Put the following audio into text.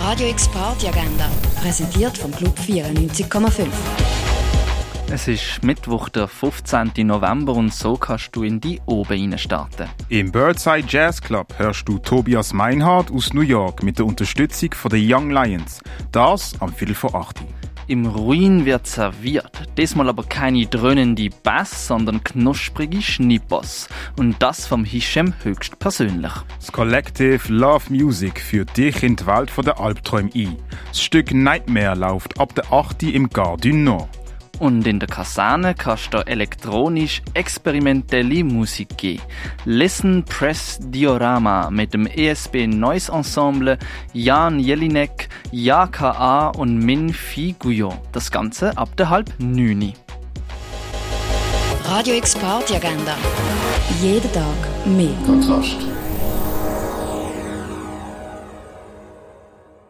Radio X Party Agenda, präsentiert vom Club 94,5. Es ist Mittwoch, der 15. November und so kannst du in die Oben starten. Im Birdside Jazz Club hörst du Tobias Meinhardt aus New York mit der Unterstützung von den Young Lions. Das am Viertel vor 8 Im Ruin wird serviert. Diesmal aber keine dröhnende Bass, sondern knusprige Schnippos. Und das vom Hisham höchst persönlich. Das Collective Love Music führt dich in die Welt der Albträume ein. Das Stück Nightmare läuft ab der 8 im Gare Nord. Und in der Kaserne kannst du elektronisch experimentelle Musik geben. Listen Press Diorama mit dem ESB Noise Ensemble, Jan Jelinek, JKA und Min Figuyo. Das Ganze ab der halb neun. Radio X Agenda. Jeden Tag mehr. Kontrast.